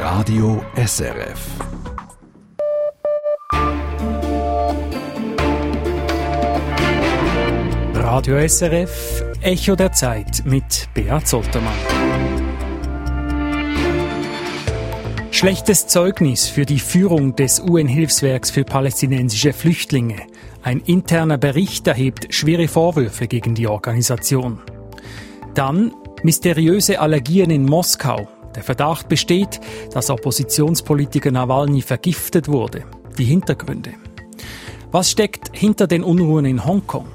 Radio SRF. Radio SRF, Echo der Zeit mit Beat Zoltermann. Schlechtes Zeugnis für die Führung des UN-Hilfswerks für palästinensische Flüchtlinge. Ein interner Bericht erhebt schwere Vorwürfe gegen die Organisation. Dann mysteriöse Allergien in Moskau. Der Verdacht besteht, dass Oppositionspolitiker Nawalny vergiftet wurde. Die Hintergründe. Was steckt hinter den Unruhen in Hongkong?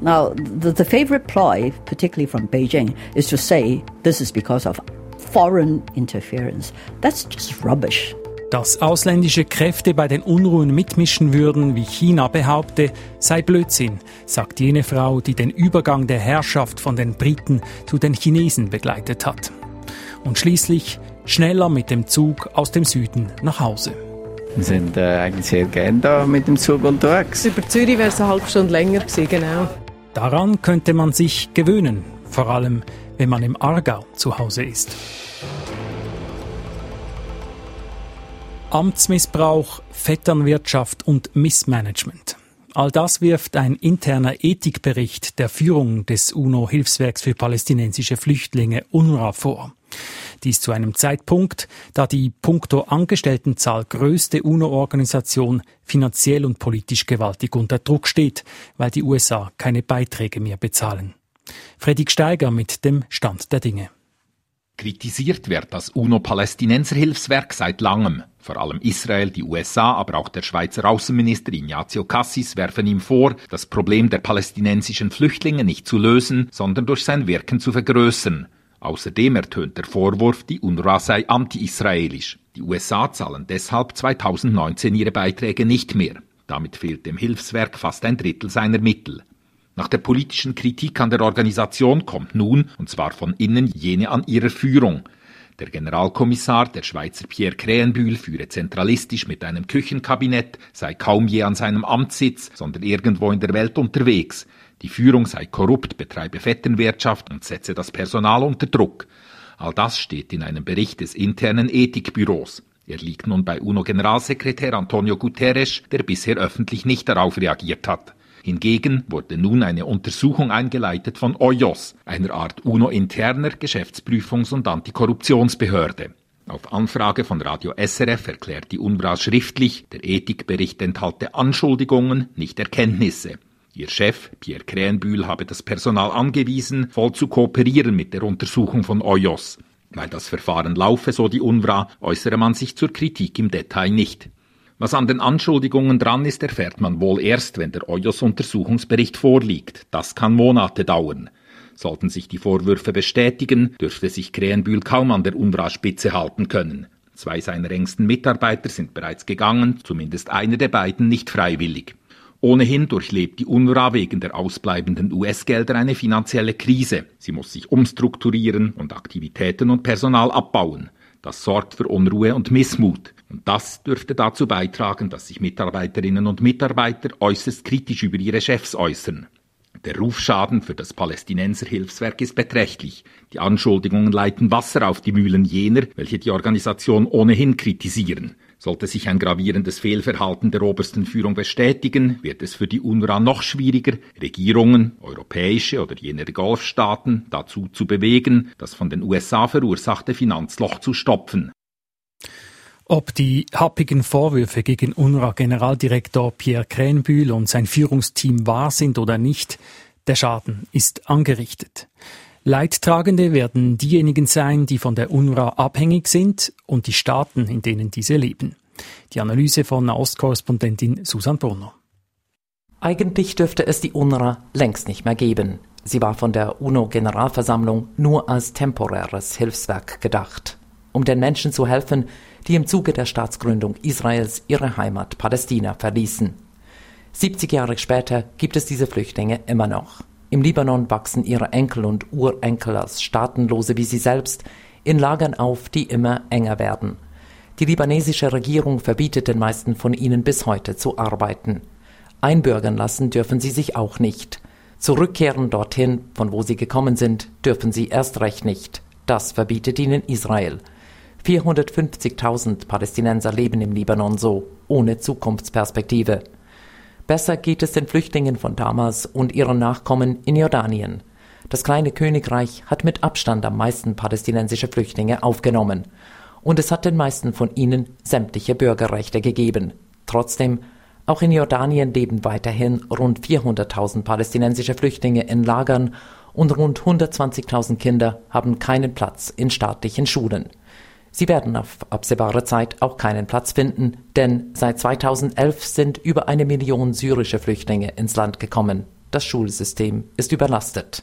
Now, the, the favorite ploy, particularly from Beijing, is to say this is because of foreign interference. That's just rubbish. Dass ausländische Kräfte bei den Unruhen mitmischen würden, wie China behaupte, sei Blödsinn, sagt jene Frau, die den Übergang der Herrschaft von den Briten zu den Chinesen begleitet hat. Und schließlich schneller mit dem Zug aus dem Süden nach Hause. Wir sind äh, eigentlich sehr gerne da mit dem Zug unterwegs. Über Zürich wäre es eine halbe Stunde länger gewesen, genau. Daran könnte man sich gewöhnen, vor allem wenn man im Aargau zu Hause ist. Amtsmissbrauch, Vetternwirtschaft und Missmanagement. All das wirft ein interner Ethikbericht der Führung des UNO-Hilfswerks für palästinensische Flüchtlinge UNRWA vor. Dies zu einem Zeitpunkt, da die puncto Angestelltenzahl größte UNO-Organisation finanziell und politisch gewaltig unter Druck steht, weil die USA keine Beiträge mehr bezahlen. Fredrik Steiger mit dem Stand der Dinge. Kritisiert wird das UNO-Palästinenser-Hilfswerk seit langem. Vor allem Israel, die USA, aber auch der Schweizer Außenminister Ignazio Cassis werfen ihm vor, das Problem der palästinensischen Flüchtlinge nicht zu lösen, sondern durch sein Wirken zu vergrößern. Außerdem ertönt der Vorwurf, die UNRWA sei anti-israelisch. Die USA zahlen deshalb 2019 ihre Beiträge nicht mehr. Damit fehlt dem Hilfswerk fast ein Drittel seiner Mittel. Nach der politischen Kritik an der Organisation kommt nun, und zwar von innen, jene an ihrer Führung. Der Generalkommissar, der Schweizer Pierre Krähenbühl, führe zentralistisch mit einem Küchenkabinett, sei kaum je an seinem Amtssitz, sondern irgendwo in der Welt unterwegs. Die Führung sei korrupt, betreibe Vetternwirtschaft und setze das Personal unter Druck. All das steht in einem Bericht des internen Ethikbüros. Er liegt nun bei UNO-Generalsekretär Antonio Guterres, der bisher öffentlich nicht darauf reagiert hat. Hingegen wurde nun eine Untersuchung eingeleitet von OIOS, einer Art UNO-interner Geschäftsprüfungs- und Antikorruptionsbehörde. Auf Anfrage von Radio SRF erklärt die UNBRA schriftlich, der Ethikbericht enthalte Anschuldigungen, nicht Erkenntnisse. Ihr Chef, Pierre Krähenbühl, habe das Personal angewiesen, voll zu kooperieren mit der Untersuchung von OIOS. Weil das Verfahren laufe, so die UNRWA, äußere man sich zur Kritik im Detail nicht. Was an den Anschuldigungen dran ist, erfährt man wohl erst, wenn der OIOS-Untersuchungsbericht vorliegt. Das kann Monate dauern. Sollten sich die Vorwürfe bestätigen, dürfte sich Krähenbühl kaum an der UNRWA-Spitze halten können. Zwei seiner engsten Mitarbeiter sind bereits gegangen, zumindest einer der beiden nicht freiwillig. Ohnehin durchlebt die UNRWA wegen der ausbleibenden US-Gelder eine finanzielle Krise. Sie muss sich umstrukturieren und Aktivitäten und Personal abbauen. Das sorgt für Unruhe und Missmut. Und das dürfte dazu beitragen, dass sich Mitarbeiterinnen und Mitarbeiter äußerst kritisch über ihre Chefs äußern. Der Rufschaden für das Palästinenserhilfswerk ist beträchtlich. Die Anschuldigungen leiten Wasser auf die Mühlen jener, welche die Organisation ohnehin kritisieren. Sollte sich ein gravierendes Fehlverhalten der obersten Führung bestätigen, wird es für die UNRWA noch schwieriger, Regierungen, europäische oder jene Golfstaaten dazu zu bewegen, das von den USA verursachte Finanzloch zu stopfen. Ob die happigen Vorwürfe gegen UNRWA-Generaldirektor Pierre Krähenbühl und sein Führungsteam wahr sind oder nicht, der Schaden ist angerichtet. Leidtragende werden diejenigen sein, die von der UNRWA abhängig sind und die Staaten, in denen diese leben. Die Analyse von Ostkorrespondentin Susan Brunner. Eigentlich dürfte es die UNRWA längst nicht mehr geben. Sie war von der UNO-Generalversammlung nur als temporäres Hilfswerk gedacht, um den Menschen zu helfen, die im Zuge der Staatsgründung Israels ihre Heimat Palästina verließen. 70 Jahre später gibt es diese Flüchtlinge immer noch. Im Libanon wachsen ihre Enkel und Urenkel als Staatenlose wie sie selbst in Lagern auf, die immer enger werden. Die libanesische Regierung verbietet den meisten von ihnen bis heute zu arbeiten. Einbürgern lassen dürfen sie sich auch nicht. Zurückkehren dorthin, von wo sie gekommen sind, dürfen sie erst recht nicht. Das verbietet ihnen Israel. 450.000 Palästinenser leben im Libanon so, ohne Zukunftsperspektive. Besser geht es den Flüchtlingen von damals und ihren Nachkommen in Jordanien. Das kleine Königreich hat mit Abstand am meisten palästinensische Flüchtlinge aufgenommen. Und es hat den meisten von ihnen sämtliche Bürgerrechte gegeben. Trotzdem, auch in Jordanien leben weiterhin rund 400.000 palästinensische Flüchtlinge in Lagern und rund 120.000 Kinder haben keinen Platz in staatlichen Schulen. Sie werden auf absehbare Zeit auch keinen Platz finden, denn seit 2011 sind über eine Million syrische Flüchtlinge ins Land gekommen. Das Schulsystem ist überlastet.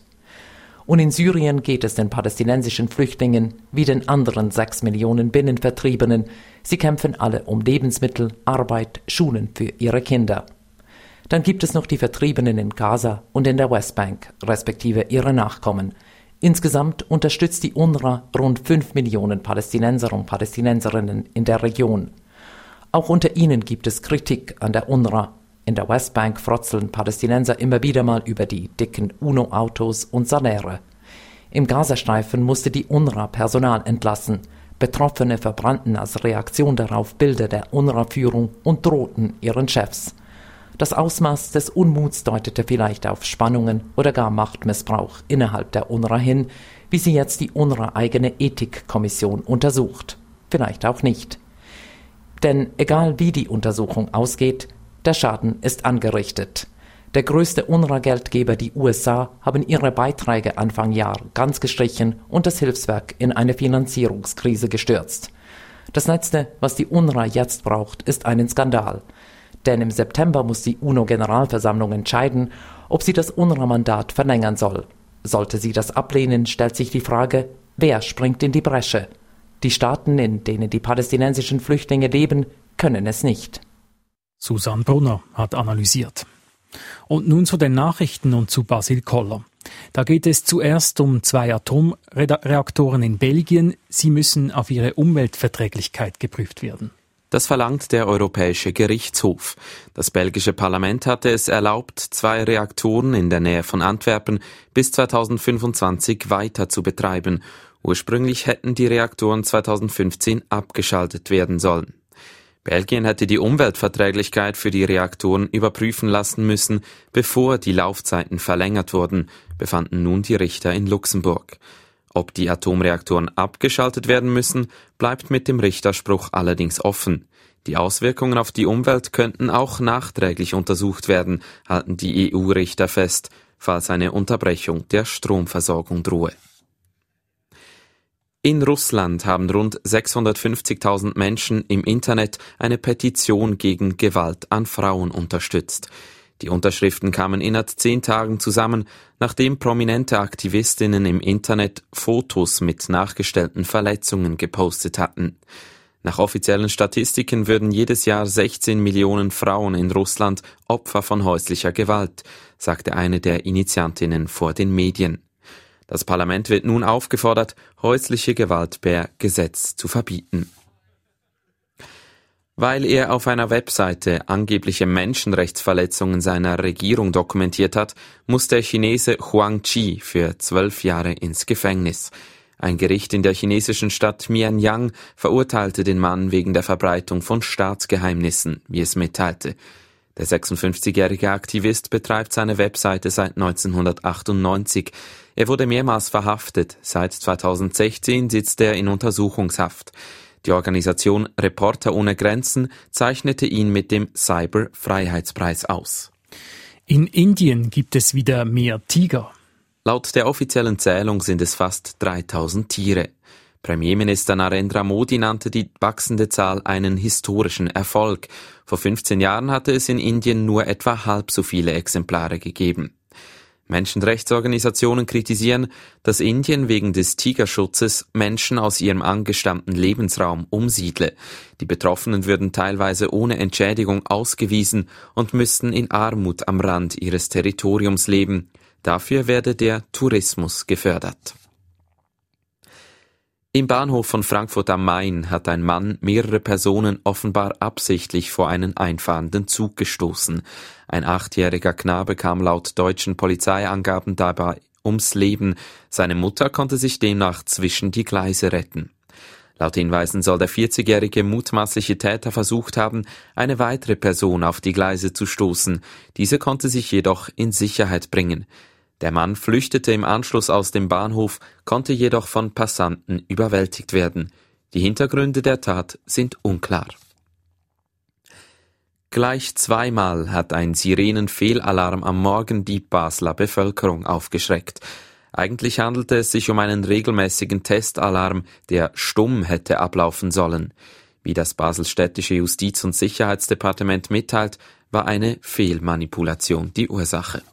Und in Syrien geht es den palästinensischen Flüchtlingen wie den anderen sechs Millionen Binnenvertriebenen. Sie kämpfen alle um Lebensmittel, Arbeit, Schulen für ihre Kinder. Dann gibt es noch die Vertriebenen in Gaza und in der Westbank, respektive ihre Nachkommen. Insgesamt unterstützt die UNRWA rund fünf Millionen Palästinenser und Palästinenserinnen in der Region. Auch unter ihnen gibt es Kritik an der UNRWA. In der Westbank frotzeln Palästinenser immer wieder mal über die dicken UNO-Autos und Saläre. Im Gazastreifen musste die UNRWA Personal entlassen. Betroffene verbrannten als Reaktion darauf Bilder der UNRWA-Führung und drohten ihren Chefs. Das Ausmaß des Unmuts deutete vielleicht auf Spannungen oder gar Machtmissbrauch innerhalb der UNRWA hin, wie sie jetzt die UNRWA-eigene Ethikkommission untersucht. Vielleicht auch nicht. Denn egal wie die Untersuchung ausgeht, der Schaden ist angerichtet. Der größte UNRWA-Geldgeber, die USA, haben ihre Beiträge Anfang Jahr ganz gestrichen und das Hilfswerk in eine Finanzierungskrise gestürzt. Das Letzte, was die UNRWA jetzt braucht, ist einen Skandal – denn im September muss die UNO-Generalversammlung entscheiden, ob sie das UNRWA-Mandat verlängern soll. Sollte sie das ablehnen, stellt sich die Frage, wer springt in die Bresche? Die Staaten, in denen die palästinensischen Flüchtlinge leben, können es nicht. Susanne Brunner hat analysiert. Und nun zu den Nachrichten und zu Basil Koller. Da geht es zuerst um zwei Atomreaktoren in Belgien. Sie müssen auf ihre Umweltverträglichkeit geprüft werden. Das verlangt der Europäische Gerichtshof. Das belgische Parlament hatte es erlaubt, zwei Reaktoren in der Nähe von Antwerpen bis 2025 weiter zu betreiben. Ursprünglich hätten die Reaktoren 2015 abgeschaltet werden sollen. Belgien hätte die Umweltverträglichkeit für die Reaktoren überprüfen lassen müssen, bevor die Laufzeiten verlängert wurden, befanden nun die Richter in Luxemburg. Ob die Atomreaktoren abgeschaltet werden müssen, bleibt mit dem Richterspruch allerdings offen. Die Auswirkungen auf die Umwelt könnten auch nachträglich untersucht werden, halten die EU-Richter fest, falls eine Unterbrechung der Stromversorgung drohe. In Russland haben rund 650.000 Menschen im Internet eine Petition gegen Gewalt an Frauen unterstützt. Die Unterschriften kamen innerhalb zehn Tagen zusammen, nachdem prominente Aktivistinnen im Internet Fotos mit nachgestellten Verletzungen gepostet hatten. Nach offiziellen Statistiken würden jedes Jahr 16 Millionen Frauen in Russland Opfer von häuslicher Gewalt, sagte eine der Initiantinnen vor den Medien. Das Parlament wird nun aufgefordert, häusliche Gewalt per Gesetz zu verbieten. Weil er auf einer Webseite angebliche Menschenrechtsverletzungen seiner Regierung dokumentiert hat, muss der Chinese Huang Chi für zwölf Jahre ins Gefängnis. Ein Gericht in der chinesischen Stadt Mianyang verurteilte den Mann wegen der Verbreitung von Staatsgeheimnissen, wie es mitteilte. Der 56-jährige Aktivist betreibt seine Webseite seit 1998. Er wurde mehrmals verhaftet. Seit 2016 sitzt er in Untersuchungshaft. Die Organisation Reporter ohne Grenzen zeichnete ihn mit dem Cyber-Freiheitspreis aus. In Indien gibt es wieder mehr Tiger. Laut der offiziellen Zählung sind es fast 3000 Tiere. Premierminister Narendra Modi nannte die wachsende Zahl einen historischen Erfolg. Vor 15 Jahren hatte es in Indien nur etwa halb so viele Exemplare gegeben. Menschenrechtsorganisationen kritisieren, dass Indien wegen des Tigerschutzes Menschen aus ihrem angestammten Lebensraum umsiedle. Die Betroffenen würden teilweise ohne Entschädigung ausgewiesen und müssten in Armut am Rand ihres Territoriums leben. Dafür werde der Tourismus gefördert. Im Bahnhof von Frankfurt am Main hat ein Mann mehrere Personen offenbar absichtlich vor einen einfahrenden Zug gestoßen. Ein achtjähriger Knabe kam laut deutschen Polizeiangaben dabei ums Leben. Seine Mutter konnte sich demnach zwischen die Gleise retten. Laut Hinweisen soll der 40-jährige mutmaßliche Täter versucht haben, eine weitere Person auf die Gleise zu stoßen. Diese konnte sich jedoch in Sicherheit bringen. Der Mann flüchtete im Anschluss aus dem Bahnhof, konnte jedoch von Passanten überwältigt werden. Die Hintergründe der Tat sind unklar. Gleich zweimal hat ein Sirenenfehlalarm am Morgen die Basler Bevölkerung aufgeschreckt. Eigentlich handelte es sich um einen regelmäßigen Testalarm, der stumm hätte ablaufen sollen. Wie das baselstädtische Justiz- und Sicherheitsdepartement mitteilt, war eine Fehlmanipulation die Ursache.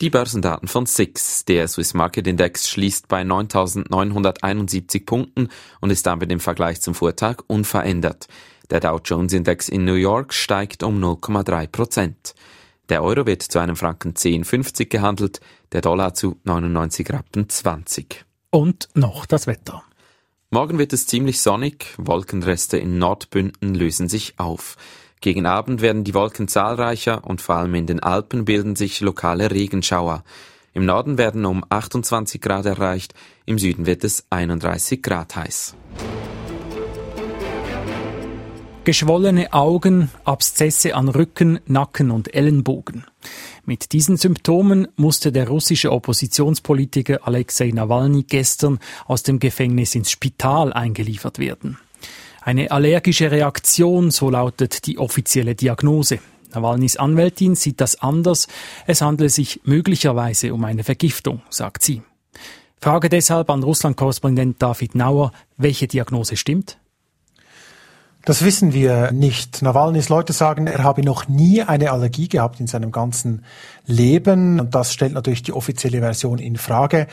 Die Börsendaten von SIX. Der Swiss Market Index schließt bei 9.971 Punkten und ist damit im Vergleich zum Vortag unverändert. Der Dow Jones Index in New York steigt um 0,3 Prozent. Der Euro wird zu einem Franken 10,50 gehandelt, der Dollar zu 99 Rappen 20. Und noch das Wetter. Morgen wird es ziemlich sonnig, Wolkenreste in Nordbünden lösen sich auf. Gegen Abend werden die Wolken zahlreicher und vor allem in den Alpen bilden sich lokale Regenschauer. Im Norden werden um 28 Grad erreicht, im Süden wird es 31 Grad heiß. Geschwollene Augen, Abszesse an Rücken, Nacken und Ellenbogen. Mit diesen Symptomen musste der russische Oppositionspolitiker Alexei Nawalny gestern aus dem Gefängnis ins Spital eingeliefert werden. Eine allergische Reaktion, so lautet die offizielle Diagnose. Nawalnys Anwältin sieht das anders. Es handle sich möglicherweise um eine Vergiftung, sagt sie. Frage deshalb an Russland-Korrespondent David Nauer, welche Diagnose stimmt? Das wissen wir nicht. Nawalnys Leute sagen, er habe noch nie eine Allergie gehabt in seinem ganzen Leben. Und das stellt natürlich die offizielle Version in Frage.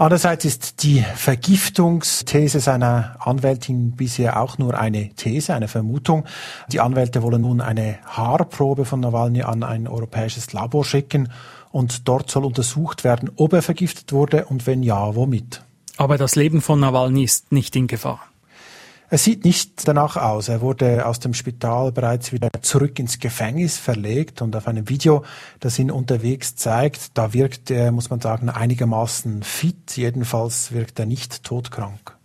Andererseits ist die Vergiftungsthese seiner Anwältin bisher auch nur eine These, eine Vermutung. Die Anwälte wollen nun eine Haarprobe von Nawalny an ein europäisches Labor schicken und dort soll untersucht werden, ob er vergiftet wurde und wenn ja, womit. Aber das Leben von Nawalny ist nicht in Gefahr. Es sieht nicht danach aus. Er wurde aus dem Spital bereits wieder zurück ins Gefängnis verlegt und auf einem Video, das ihn unterwegs zeigt, da wirkt er, muss man sagen, einigermaßen fit. Jedenfalls wirkt er nicht todkrank.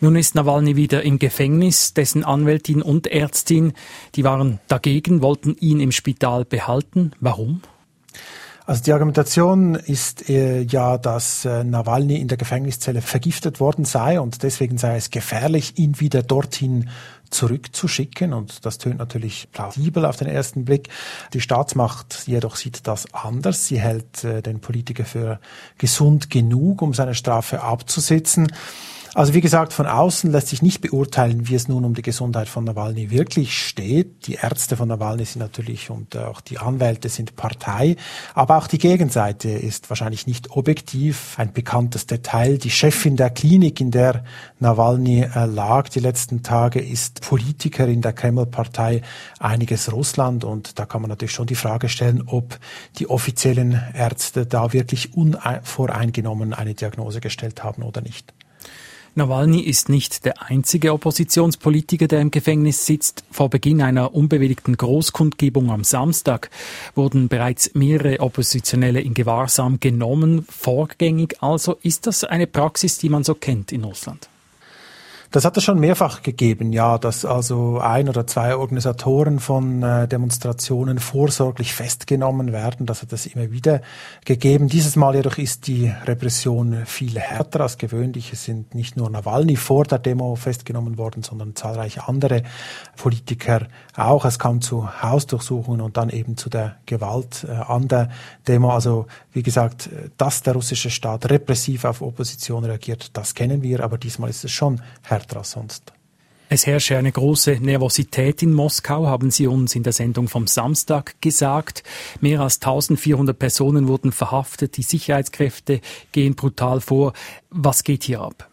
Nun ist Nawalny wieder im Gefängnis. Dessen Anwältin und Ärztin, die waren dagegen, wollten ihn im Spital behalten. Warum? Also die Argumentation ist äh, ja, dass äh, Nawalny in der Gefängniszelle vergiftet worden sei und deswegen sei es gefährlich, ihn wieder dorthin zurückzuschicken. Und das tönt natürlich plausibel auf den ersten Blick. Die Staatsmacht jedoch sieht das anders. Sie hält äh, den Politiker für gesund genug, um seine Strafe abzusitzen. Also wie gesagt, von außen lässt sich nicht beurteilen, wie es nun um die Gesundheit von Nawalny wirklich steht. Die Ärzte von Nawalny sind natürlich und auch die Anwälte sind Partei, aber auch die Gegenseite ist wahrscheinlich nicht objektiv. Ein bekanntes Detail, die Chefin der Klinik, in der Nawalny äh, lag die letzten Tage, ist Politikerin der Kreml-Partei Einiges Russland und da kann man natürlich schon die Frage stellen, ob die offiziellen Ärzte da wirklich unvoreingenommen eine Diagnose gestellt haben oder nicht. Nawalny ist nicht der einzige Oppositionspolitiker, der im Gefängnis sitzt. Vor Beginn einer unbewilligten Großkundgebung am Samstag wurden bereits mehrere Oppositionelle in Gewahrsam genommen. Vorgängig also ist das eine Praxis, die man so kennt in Russland. Das hat es schon mehrfach gegeben, ja, dass also ein oder zwei Organisatoren von äh, Demonstrationen vorsorglich festgenommen werden. Das hat es immer wieder gegeben. Dieses Mal jedoch ist die Repression viel härter als gewöhnlich. Es sind nicht nur Nawalny vor der Demo festgenommen worden, sondern zahlreiche andere Politiker auch. Es kam zu Hausdurchsuchungen und dann eben zu der Gewalt äh, an der Demo. Also wie gesagt, dass der russische Staat repressiv auf Opposition reagiert, das kennen wir, aber diesmal ist es schon härter härter als sonst. Es herrsche eine große Nervosität in Moskau, haben Sie uns in der Sendung vom Samstag gesagt. Mehr als 1400 Personen wurden verhaftet, die Sicherheitskräfte gehen brutal vor. Was geht hier ab?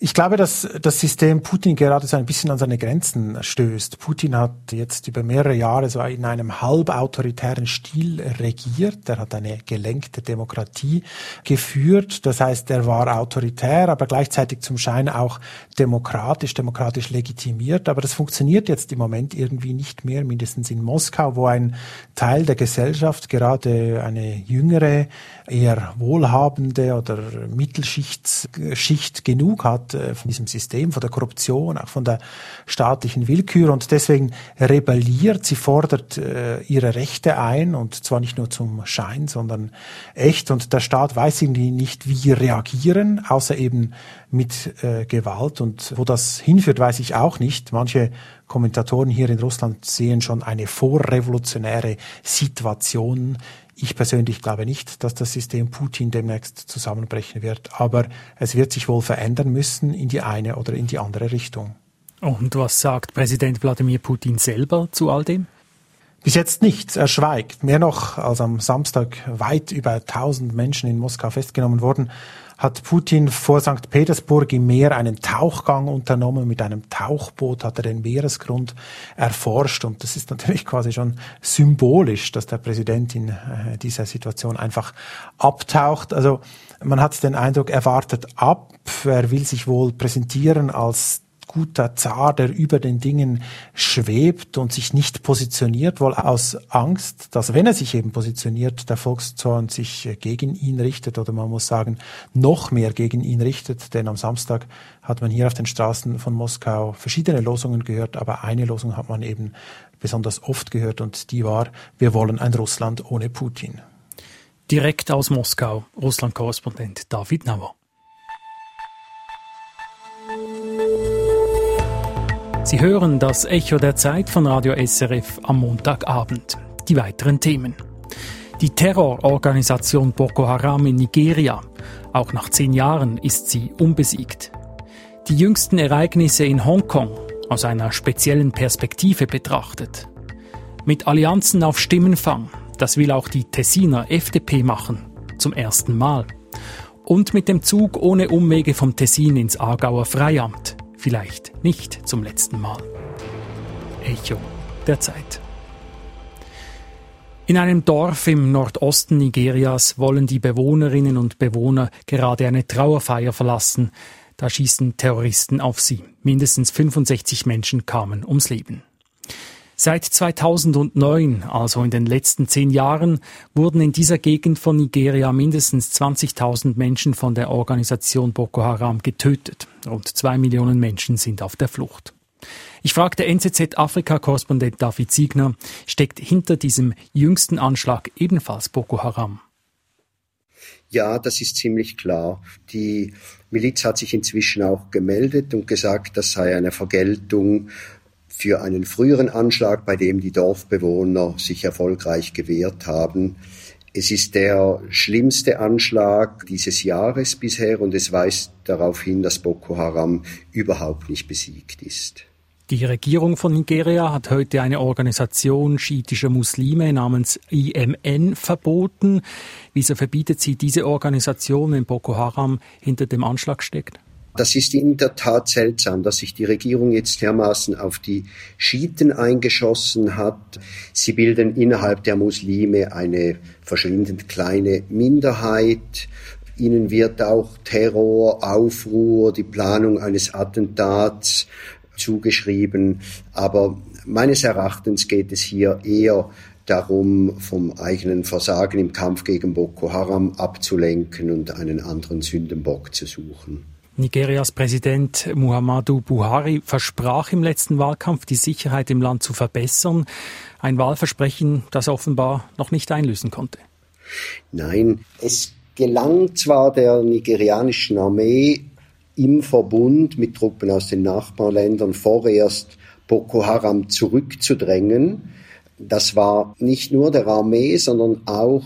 Ich glaube, dass das System Putin gerade so ein bisschen an seine Grenzen stößt. Putin hat jetzt über mehrere Jahre so in einem halbautoritären Stil regiert. Er hat eine gelenkte Demokratie geführt. Das heißt, er war autoritär, aber gleichzeitig zum Schein auch demokratisch, demokratisch legitimiert. Aber das funktioniert jetzt im Moment irgendwie nicht mehr, mindestens in Moskau, wo ein Teil der Gesellschaft, gerade eine jüngere, eher wohlhabende oder Mittelschicht Schicht genug hat, äh, von diesem System, von der Korruption, auch von der staatlichen Willkür und deswegen rebelliert. Sie fordert äh, ihre Rechte ein und zwar nicht nur zum Schein, sondern echt. Und der Staat weiß irgendwie nicht, wie reagieren, außer eben mit äh, Gewalt. Und wo das hinführt, weiß ich auch nicht. Manche Kommentatoren hier in Russland sehen schon eine vorrevolutionäre Situation. Ich persönlich glaube nicht, dass das System Putin demnächst zusammenbrechen wird, aber es wird sich wohl verändern müssen in die eine oder in die andere Richtung. Und was sagt Präsident Wladimir Putin selber zu all dem? Bis jetzt nichts. Er schweigt. Mehr noch, als am Samstag weit über 1000 Menschen in Moskau festgenommen wurden, hat Putin vor St. Petersburg im Meer einen Tauchgang unternommen. Mit einem Tauchboot hat er den Meeresgrund erforscht. Und das ist natürlich quasi schon symbolisch, dass der Präsident in äh, dieser Situation einfach abtaucht. Also man hat den Eindruck, er wartet ab. Er will sich wohl präsentieren als guter Zar, der über den Dingen schwebt und sich nicht positioniert, wohl aus Angst, dass wenn er sich eben positioniert, der Volkszorn sich gegen ihn richtet oder man muss sagen, noch mehr gegen ihn richtet. Denn am Samstag hat man hier auf den Straßen von Moskau verschiedene Losungen gehört, aber eine Losung hat man eben besonders oft gehört und die war, wir wollen ein Russland ohne Putin. Direkt aus Moskau, Russland-Korrespondent David Nauer. Sie hören das Echo der Zeit von Radio SRF am Montagabend. Die weiteren Themen. Die Terrororganisation Boko Haram in Nigeria. Auch nach zehn Jahren ist sie unbesiegt. Die jüngsten Ereignisse in Hongkong aus einer speziellen Perspektive betrachtet. Mit Allianzen auf Stimmenfang, das will auch die Tessiner FDP machen, zum ersten Mal. Und mit dem Zug ohne Umwege vom Tessin ins Aargauer Freiamt vielleicht nicht zum letzten Mal. Echo der Zeit. In einem Dorf im Nordosten Nigerias wollen die Bewohnerinnen und Bewohner gerade eine Trauerfeier verlassen. Da schießen Terroristen auf sie. Mindestens 65 Menschen kamen ums Leben. Seit 2009, also in den letzten zehn Jahren, wurden in dieser Gegend von Nigeria mindestens 20.000 Menschen von der Organisation Boko Haram getötet. Rund zwei Millionen Menschen sind auf der Flucht. Ich fragte NZZ-Afrika-Korrespondent David Siegner, steckt hinter diesem jüngsten Anschlag ebenfalls Boko Haram? Ja, das ist ziemlich klar. Die Miliz hat sich inzwischen auch gemeldet und gesagt, das sei eine Vergeltung für einen früheren Anschlag, bei dem die Dorfbewohner sich erfolgreich gewehrt haben. Es ist der schlimmste Anschlag dieses Jahres bisher und es weist darauf hin, dass Boko Haram überhaupt nicht besiegt ist. Die Regierung von Nigeria hat heute eine Organisation schiitischer Muslime namens IMN verboten. Wieso verbietet sie diese Organisation, wenn Boko Haram hinter dem Anschlag steckt? Das ist in der Tat seltsam, dass sich die Regierung jetzt dermaßen auf die Schiiten eingeschossen hat. Sie bilden innerhalb der Muslime eine verschwindend kleine Minderheit. Ihnen wird auch Terror, Aufruhr, die Planung eines Attentats zugeschrieben. Aber meines Erachtens geht es hier eher darum, vom eigenen Versagen im Kampf gegen Boko Haram abzulenken und einen anderen Sündenbock zu suchen. Nigerias Präsident Muhammadu Buhari versprach im letzten Wahlkampf, die Sicherheit im Land zu verbessern. Ein Wahlversprechen, das offenbar noch nicht einlösen konnte. Nein, es gelang zwar der nigerianischen Armee im Verbund mit Truppen aus den Nachbarländern vorerst Boko Haram zurückzudrängen. Das war nicht nur der Armee, sondern auch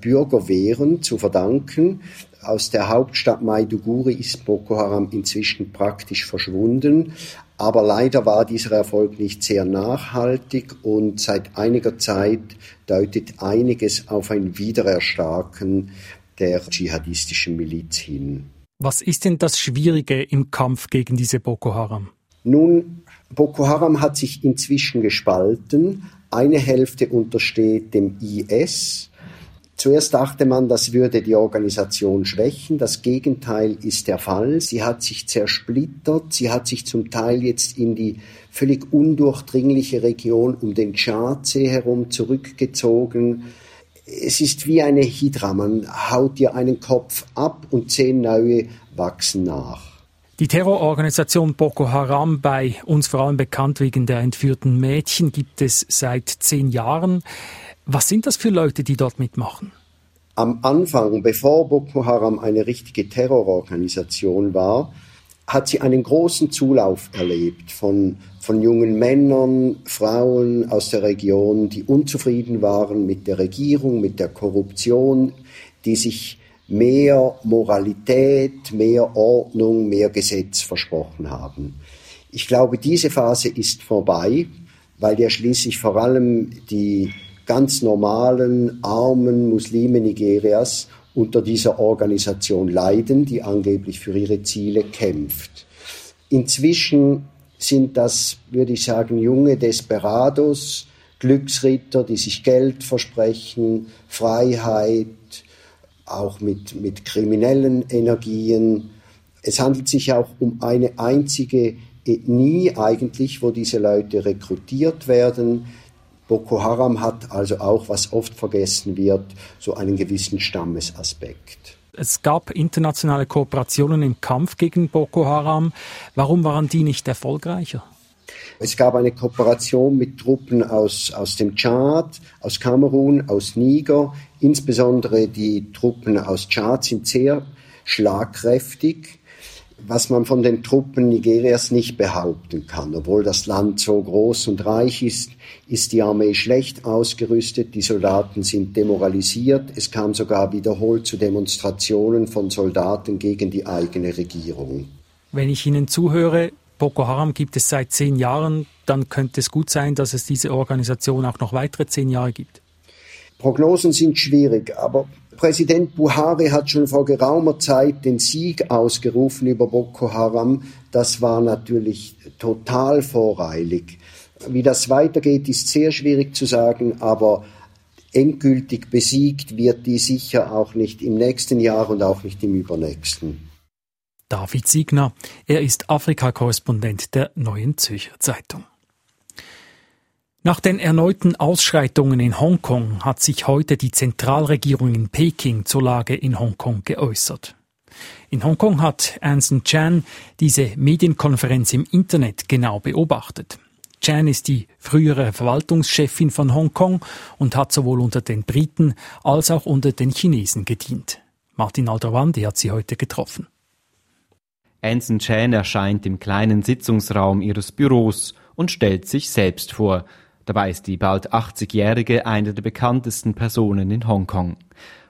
Bürgerwehren zu verdanken. Aus der Hauptstadt Maiduguri ist Boko Haram inzwischen praktisch verschwunden. Aber leider war dieser Erfolg nicht sehr nachhaltig und seit einiger Zeit deutet einiges auf ein Wiedererstarken der dschihadistischen Miliz hin. Was ist denn das Schwierige im Kampf gegen diese Boko Haram? Nun, Boko Haram hat sich inzwischen gespalten. Eine Hälfte untersteht dem IS, Zuerst dachte man, das würde die Organisation schwächen. Das Gegenteil ist der Fall. Sie hat sich zersplittert. Sie hat sich zum Teil jetzt in die völlig undurchdringliche Region um den Tschadsee herum zurückgezogen. Es ist wie eine Hydra. Man haut ihr einen Kopf ab und zehn neue wachsen nach. Die Terrororganisation Boko Haram, bei uns vor allem bekannt wegen der entführten Mädchen, gibt es seit zehn Jahren. Was sind das für Leute, die dort mitmachen? Am Anfang, bevor Boko Haram eine richtige Terrororganisation war, hat sie einen großen Zulauf erlebt von, von jungen Männern, Frauen aus der Region, die unzufrieden waren mit der Regierung, mit der Korruption, die sich mehr Moralität, mehr Ordnung, mehr Gesetz versprochen haben. Ich glaube, diese Phase ist vorbei, weil ja schließlich vor allem die ganz normalen, armen Muslime Nigerias unter dieser Organisation leiden, die angeblich für ihre Ziele kämpft. Inzwischen sind das, würde ich sagen, junge Desperados, Glücksritter, die sich Geld versprechen, Freiheit, auch mit, mit kriminellen Energien. Es handelt sich auch um eine einzige Ethnie eigentlich, wo diese Leute rekrutiert werden. Boko Haram hat also auch, was oft vergessen wird, so einen gewissen Stammesaspekt. Es gab internationale Kooperationen im Kampf gegen Boko Haram. Warum waren die nicht erfolgreicher? Es gab eine Kooperation mit Truppen aus, aus dem Tschad, aus Kamerun, aus Niger. Insbesondere die Truppen aus Tschad sind sehr schlagkräftig, was man von den Truppen Nigerias nicht behaupten kann. Obwohl das Land so groß und reich ist, ist die Armee schlecht ausgerüstet, die Soldaten sind demoralisiert, es kam sogar wiederholt zu Demonstrationen von Soldaten gegen die eigene Regierung. Wenn ich Ihnen zuhöre, Boko Haram gibt es seit zehn Jahren, dann könnte es gut sein, dass es diese Organisation auch noch weitere zehn Jahre gibt. Prognosen sind schwierig, aber Präsident Buhari hat schon vor geraumer Zeit den Sieg ausgerufen über Boko Haram. Das war natürlich total voreilig. Wie das weitergeht, ist sehr schwierig zu sagen, aber endgültig besiegt wird die sicher auch nicht im nächsten Jahr und auch nicht im übernächsten. David Siegner. Er ist Afrika-Korrespondent der Neuen Zürcher Zeitung. Nach den erneuten Ausschreitungen in Hongkong hat sich heute die Zentralregierung in Peking zur Lage in Hongkong geäußert. In Hongkong hat Anson Chan diese Medienkonferenz im Internet genau beobachtet. Chan ist die frühere Verwaltungschefin von Hongkong und hat sowohl unter den Briten als auch unter den Chinesen gedient. Martin Aldrovandi hat sie heute getroffen. Anson Chan erscheint im kleinen Sitzungsraum ihres Büros und stellt sich selbst vor. Dabei ist die bald 80-Jährige eine der bekanntesten Personen in Hongkong.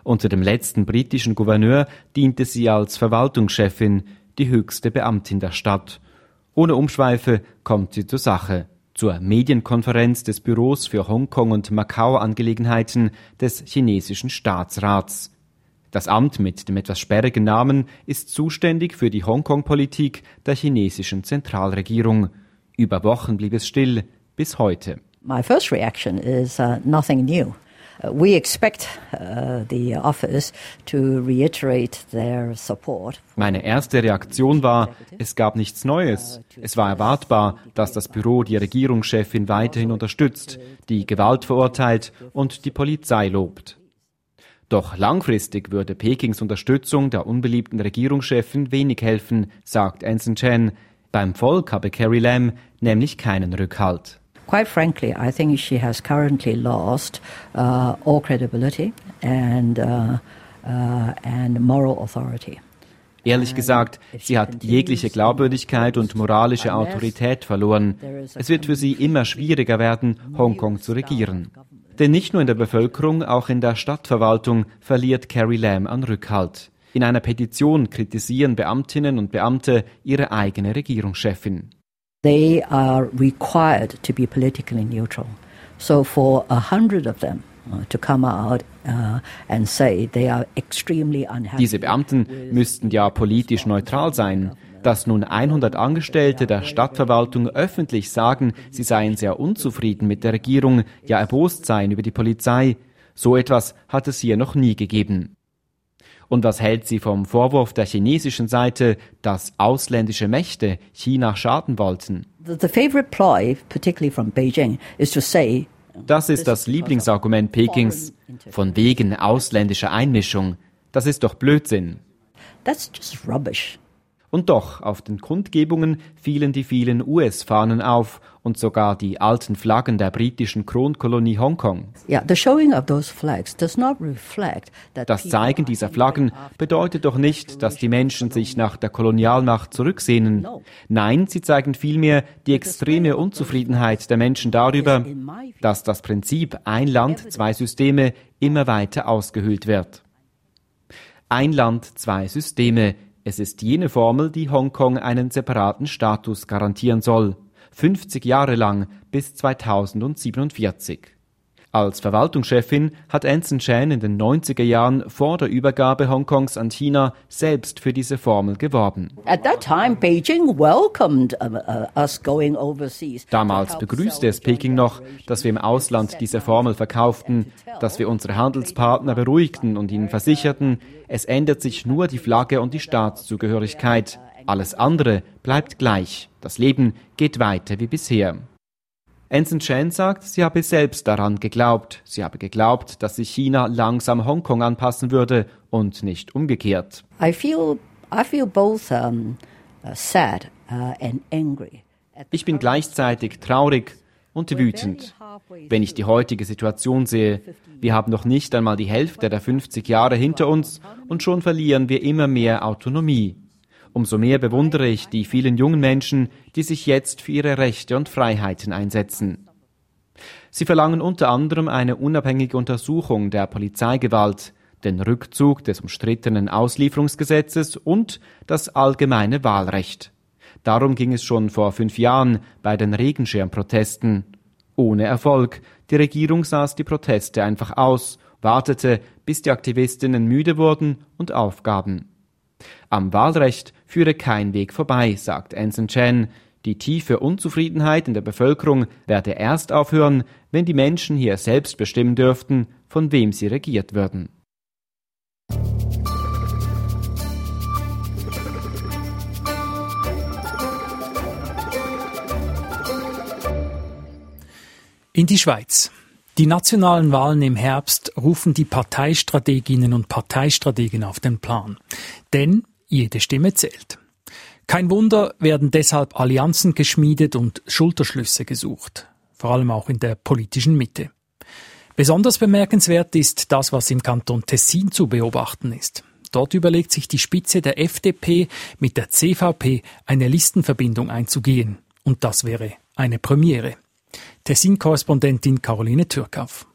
Unter dem letzten britischen Gouverneur diente sie als Verwaltungschefin, die höchste Beamtin der Stadt. Ohne Umschweife kommt sie zur Sache. Zur Medienkonferenz des Büros für Hongkong und Macau-Angelegenheiten des chinesischen Staatsrats. Das Amt mit dem etwas sperrigen Namen ist zuständig für die Hongkong-Politik der chinesischen Zentralregierung. Über Wochen blieb es still, bis heute. My first reaction is uh, nothing new. Uh, we expect uh, the office to reiterate their support. Meine erste Reaktion war, es gab nichts Neues. Es war erwartbar, dass das Büro die Regierungschefin weiterhin unterstützt, die Gewalt verurteilt und die Polizei lobt. Doch langfristig würde Pekings Unterstützung der unbeliebten Regierungschefin wenig helfen, sagt Anson Chen. Beim Volk habe Carrie Lam nämlich keinen Rückhalt. Quite frankly, I think she has currently lost uh, all credibility and, uh, uh, and moral authority. Ehrlich gesagt, sie hat jegliche Glaubwürdigkeit und moralische Autorität verloren. Es wird für sie immer schwieriger werden, Hongkong zu regieren. Denn nicht nur in der Bevölkerung, auch in der Stadtverwaltung verliert Carrie Lam an Rückhalt. In einer Petition kritisieren Beamtinnen und Beamte ihre eigene Regierungschefin. They are required to be politically neutral. So for a hundred of them uh, to come out uh, and say they are extremely unhappy. Diese Beamten müssten ja politisch neutral sein. Dass nun 100 Angestellte der Stadtverwaltung öffentlich sagen, sie seien sehr unzufrieden mit der Regierung, ja erbost seien über die Polizei, so etwas hat es hier noch nie gegeben. Und was hält sie vom Vorwurf der chinesischen Seite, dass ausländische Mächte China schaden wollten? The favorite ploy, particularly from Beijing, is to say das ist das Lieblingsargument Pekings. Von wegen ausländischer Einmischung. Das ist doch Blödsinn. That's just rubbish. Und doch, auf den Kundgebungen fielen die vielen US-Fahnen auf und sogar die alten Flaggen der britischen Kronkolonie Hongkong. Das Zeigen dieser Flaggen bedeutet doch nicht, dass die Menschen sich nach der Kolonialmacht zurücksehnen. Nein, sie zeigen vielmehr die extreme Unzufriedenheit der Menschen darüber, dass das Prinzip ein Land, zwei Systeme immer weiter ausgehöhlt wird. Ein Land, zwei Systeme. Es ist jene Formel, die Hongkong einen separaten Status garantieren soll. 50 Jahre lang bis 2047. Als Verwaltungschefin hat Anson Chan in den 90er Jahren vor der Übergabe Hongkongs an China selbst für diese Formel geworben. Uh, uh, Damals begrüßte es Peking noch, dass wir im Ausland diese Formel verkauften, dass wir unsere Handelspartner beruhigten und ihnen versicherten, es ändert sich nur die Flagge und die Staatszugehörigkeit. Alles andere bleibt gleich. Das Leben geht weiter wie bisher. Anson Chen sagt, sie habe selbst daran geglaubt. Sie habe geglaubt, dass sich China langsam Hongkong anpassen würde und nicht umgekehrt. I feel, I feel both um, uh, sad uh, and angry. Ich bin gleichzeitig traurig und wütend. Wenn ich die heutige Situation sehe, wir haben noch nicht einmal die Hälfte der 50 Jahre hinter uns und schon verlieren wir immer mehr Autonomie. Umso mehr bewundere ich die vielen jungen Menschen, die sich jetzt für ihre Rechte und Freiheiten einsetzen. Sie verlangen unter anderem eine unabhängige Untersuchung der Polizeigewalt, den Rückzug des umstrittenen Auslieferungsgesetzes und das allgemeine Wahlrecht. Darum ging es schon vor fünf Jahren bei den Regenschirmprotesten. Ohne Erfolg. Die Regierung saß die Proteste einfach aus, wartete, bis die Aktivistinnen müde wurden und aufgaben. Am Wahlrecht führe kein Weg vorbei, sagt Anson Chen. Die tiefe Unzufriedenheit in der Bevölkerung werde erst aufhören, wenn die Menschen hier selbst bestimmen dürften, von wem sie regiert würden. In die Schweiz. Die nationalen Wahlen im Herbst rufen die Parteistrateginnen und Parteistrategen auf den Plan. Denn jede Stimme zählt. Kein Wunder werden deshalb Allianzen geschmiedet und Schulterschlüsse gesucht, vor allem auch in der politischen Mitte. Besonders bemerkenswert ist das, was im Kanton Tessin zu beobachten ist. Dort überlegt sich die Spitze der FDP mit der CVP eine Listenverbindung einzugehen. Und das wäre eine Premiere. Tessin-Korrespondentin Caroline Türkauf.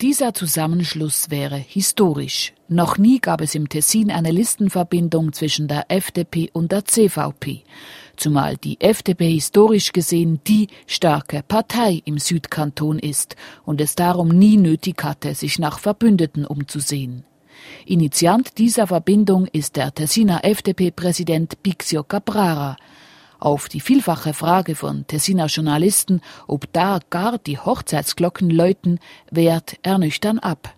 Dieser Zusammenschluss wäre historisch. Noch nie gab es im Tessin eine Listenverbindung zwischen der FDP und der CVP, zumal die FDP historisch gesehen die starke Partei im Südkanton ist und es darum nie nötig hatte, sich nach Verbündeten umzusehen. Initiant dieser Verbindung ist der Tessiner FDP-Präsident Bixio Cabrara, auf die vielfache Frage von Tessiner Journalisten, ob da gar die Hochzeitsglocken läuten, wehrt er nüchtern ab.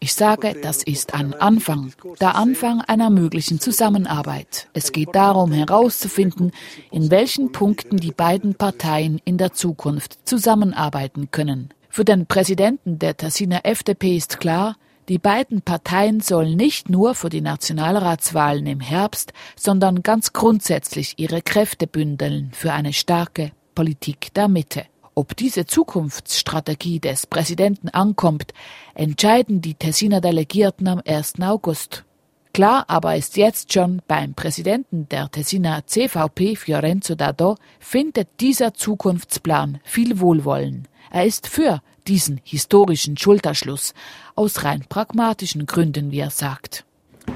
Ich sage, das ist ein Anfang, der Anfang einer möglichen Zusammenarbeit. Es geht darum herauszufinden, in welchen Punkten die beiden Parteien in der Zukunft zusammenarbeiten können. Für den Präsidenten der Tessiner FDP ist klar, die beiden Parteien sollen nicht nur für die Nationalratswahlen im Herbst, sondern ganz grundsätzlich ihre Kräfte bündeln für eine starke Politik der Mitte. Ob diese Zukunftsstrategie des Präsidenten ankommt, entscheiden die Tessiner Delegierten am 1. August. Klar aber ist jetzt schon beim Präsidenten der Tessiner CVP Fiorenzo Dado findet dieser Zukunftsplan viel Wohlwollen. Er ist für diesen historischen Schulterschluss aus rein pragmatischen Gründen, wie er sagt.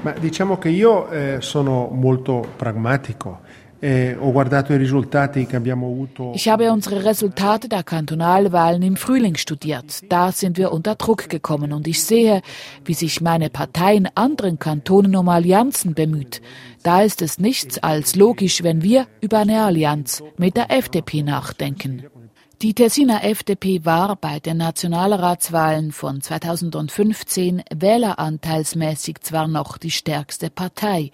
Ma diciamo che io eh, sono molto pragmatico. Eh, ich habe unsere Resultate der Kantonalwahlen im Frühling studiert. Da sind wir unter Druck gekommen und ich sehe, wie sich meine Partei in anderen Kantonen um Allianzen bemüht. Da ist es nichts als logisch, wenn wir über eine Allianz mit der FDP nachdenken. Die Tessiner FDP war bei den Nationalratswahlen von 2015 wähleranteilsmäßig zwar noch die stärkste Partei,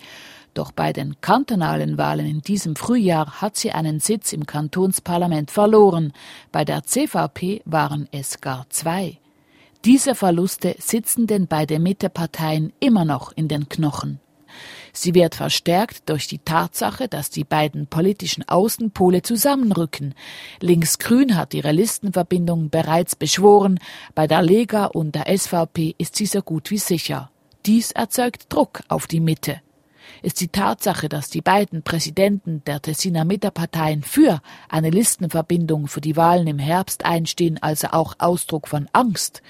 doch bei den kantonalen Wahlen in diesem Frühjahr hat sie einen Sitz im Kantonsparlament verloren. Bei der CVP waren es gar zwei. Diese Verluste sitzen den beiden Mitteparteien immer noch in den Knochen. Sie wird verstärkt durch die Tatsache, dass die beiden politischen Außenpole zusammenrücken. Linksgrün hat ihre Listenverbindung bereits beschworen, bei der Lega und der SVP ist sie so gut wie sicher. Dies erzeugt Druck auf die Mitte. Ist die Tatsache, dass die beiden Präsidenten der Tessiner Mitterparteien für eine Listenverbindung für die Wahlen im Herbst einstehen, also auch Ausdruck von Angst?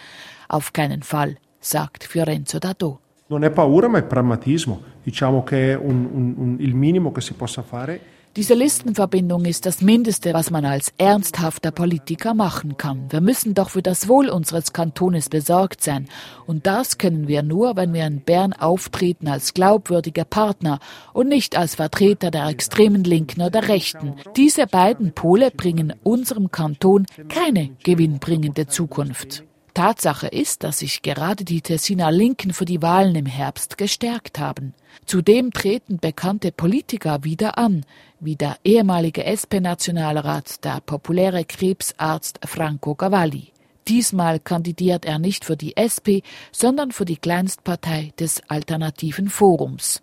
Auf keinen Fall, sagt Fiorenzo Dato. Non è paura ma è pragmatismo. Diciamo che è un, un, un, il minimo che si possa fare. Diese Listenverbindung ist das Mindeste, was man als ernsthafter Politiker machen kann. Wir müssen doch für das Wohl unseres Kantones besorgt sein. Und das können wir nur, wenn wir in Bern auftreten als glaubwürdiger Partner und nicht als Vertreter der extremen Linken oder Rechten. Diese beiden Pole bringen unserem Kanton keine gewinnbringende Zukunft. Tatsache ist, dass sich gerade die Tessiner Linken für die Wahlen im Herbst gestärkt haben. Zudem treten bekannte Politiker wieder an, wie der ehemalige SP-Nationalrat, der populäre Krebsarzt Franco Cavalli. Diesmal kandidiert er nicht für die SP, sondern für die Kleinstpartei des Alternativen Forums.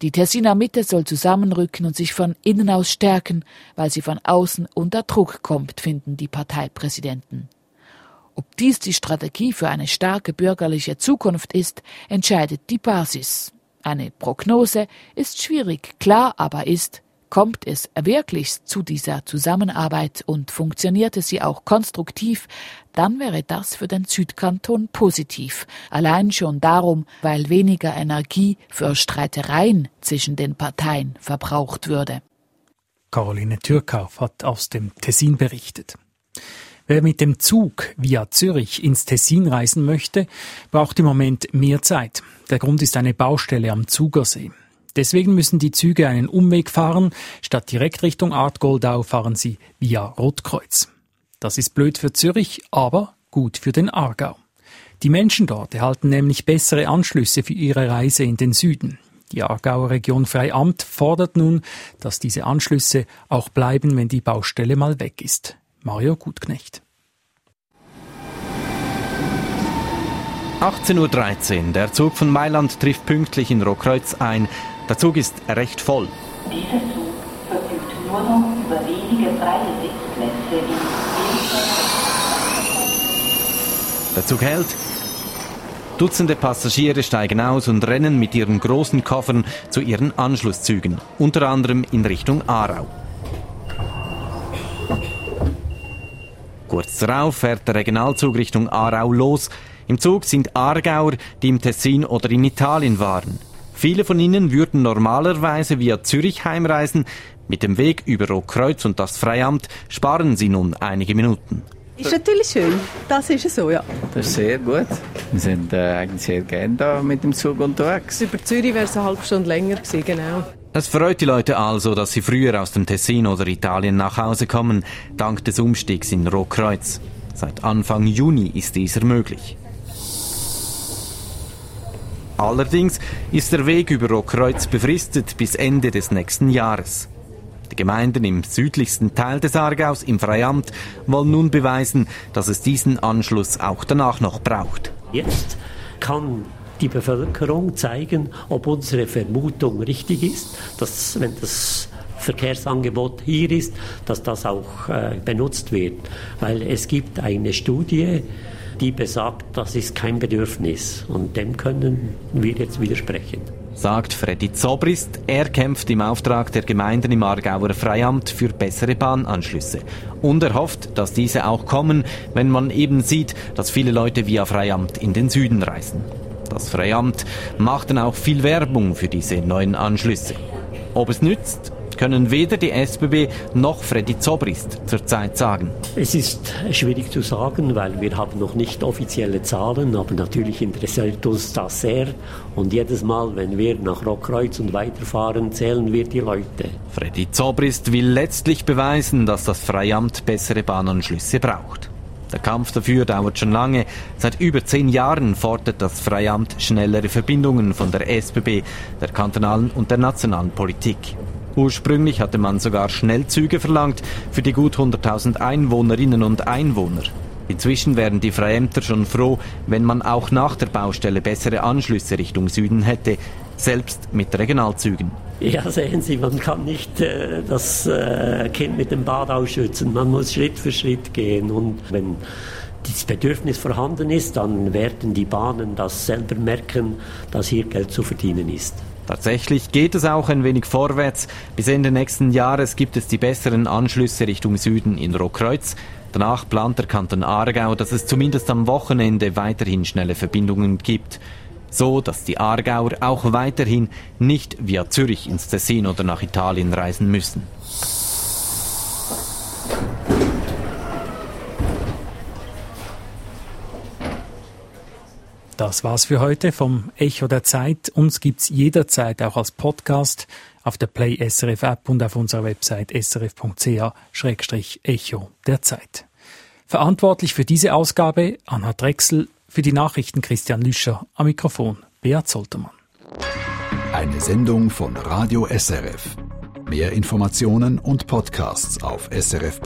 Die Tessiner Mitte soll zusammenrücken und sich von innen aus stärken, weil sie von außen unter Druck kommt, finden die Parteipräsidenten. Ob dies die Strategie für eine starke bürgerliche Zukunft ist, entscheidet die Basis. Eine Prognose ist schwierig, klar aber ist, kommt es wirklich zu dieser Zusammenarbeit und funktionierte sie auch konstruktiv, dann wäre das für den Südkanton positiv. Allein schon darum, weil weniger Energie für Streitereien zwischen den Parteien verbraucht würde. Caroline Türkauf hat aus dem Tessin berichtet. Wer mit dem Zug via Zürich ins Tessin reisen möchte, braucht im Moment mehr Zeit. Der Grund ist eine Baustelle am Zugersee. Deswegen müssen die Züge einen Umweg fahren. Statt direkt Richtung Artgoldau fahren sie via Rotkreuz. Das ist blöd für Zürich, aber gut für den Aargau. Die Menschen dort erhalten nämlich bessere Anschlüsse für ihre Reise in den Süden. Die Aargauer Region Freiamt fordert nun, dass diese Anschlüsse auch bleiben, wenn die Baustelle mal weg ist. Mario Gutknecht. 18.13 Uhr. Der Zug von Mailand trifft pünktlich in Rohkreuz ein. Der Zug ist recht voll. Dieser Zug verfügt nur noch über wenige freie Sitzplätze Der Zug hält. Dutzende Passagiere steigen aus und rennen mit ihren großen Koffern zu ihren Anschlusszügen, unter anderem in Richtung Aarau. Kurz darauf fährt der Regionalzug Richtung Aarau los. Im Zug sind Aargauer, die im Tessin oder in Italien waren. Viele von ihnen würden normalerweise via Zürich heimreisen. Mit dem Weg über Rotkreuz und das Freiamt sparen sie nun einige Minuten. Ist natürlich schön, das ist so, ja. Das ist sehr gut. Wir sind äh, eigentlich sehr gerne da mit dem Zug unterwegs. Über Zürich wäre es eine halbe Stunde länger gewesen, genau. Es freut die Leute also, dass sie früher aus dem Tessin oder Italien nach Hause kommen, dank des Umstiegs in Rotkreuz. Seit Anfang Juni ist dieser möglich. Allerdings ist der Weg über Rotkreuz befristet bis Ende des nächsten Jahres. Die Gemeinden im südlichsten Teil des Aargaus, im Freiamt, wollen nun beweisen, dass es diesen Anschluss auch danach noch braucht. Jetzt kann die Bevölkerung zeigen, ob unsere Vermutung richtig ist, dass wenn das Verkehrsangebot hier ist, dass das auch äh, benutzt wird. Weil es gibt eine Studie, die besagt, das ist kein Bedürfnis. Und dem können wir jetzt widersprechen. Sagt Freddy Zobrist. Er kämpft im Auftrag der Gemeinden im Aargauer Freiamt für bessere Bahnanschlüsse. Und er hofft, dass diese auch kommen, wenn man eben sieht, dass viele Leute via Freiamt in den Süden reisen. Das Freiamt macht dann auch viel Werbung für diese neuen Anschlüsse. Ob es nützt, können weder die SBB noch Freddy Zobrist zurzeit sagen. Es ist schwierig zu sagen, weil wir haben noch nicht offizielle Zahlen, aber natürlich interessiert uns das sehr. Und jedes Mal, wenn wir nach Rockkreuz und weiterfahren, zählen wir die Leute. Freddy Zobrist will letztlich beweisen, dass das Freiamt bessere Bahnanschlüsse braucht. Der Kampf dafür dauert schon lange. Seit über zehn Jahren fordert das Freiamt schnellere Verbindungen von der SBB, der kantonalen und der nationalen Politik. Ursprünglich hatte man sogar Schnellzüge verlangt für die gut 100.000 Einwohnerinnen und Einwohner. Inzwischen wären die Freiämter schon froh, wenn man auch nach der Baustelle bessere Anschlüsse Richtung Süden hätte, selbst mit Regionalzügen. Ja, sehen Sie, man kann nicht äh, das äh, Kind mit dem Bad ausschützen. Man muss Schritt für Schritt gehen. Und wenn dieses Bedürfnis vorhanden ist, dann werden die Bahnen das selber merken, dass hier Geld zu verdienen ist. Tatsächlich geht es auch ein wenig vorwärts. Bis Ende nächsten Jahres gibt es die besseren Anschlüsse Richtung Süden in Rohkreuz. Danach plant der Kanton Aargau, dass es zumindest am Wochenende weiterhin schnelle Verbindungen gibt. So, dass die Aargauer auch weiterhin nicht via Zürich ins Tessin oder nach Italien reisen müssen. Das war's für heute vom Echo der Zeit. Uns gibt's jederzeit auch als Podcast auf der Play SRF App und auf unserer Website srf.ch-echo der Zeit. Verantwortlich für diese Ausgabe Anna Drechsel, für die Nachrichten Christian Lüscher, am Mikrofon Beat Zoltermann. Eine Sendung von Radio SRF. Mehr Informationen und Podcasts auf srf.ch-news.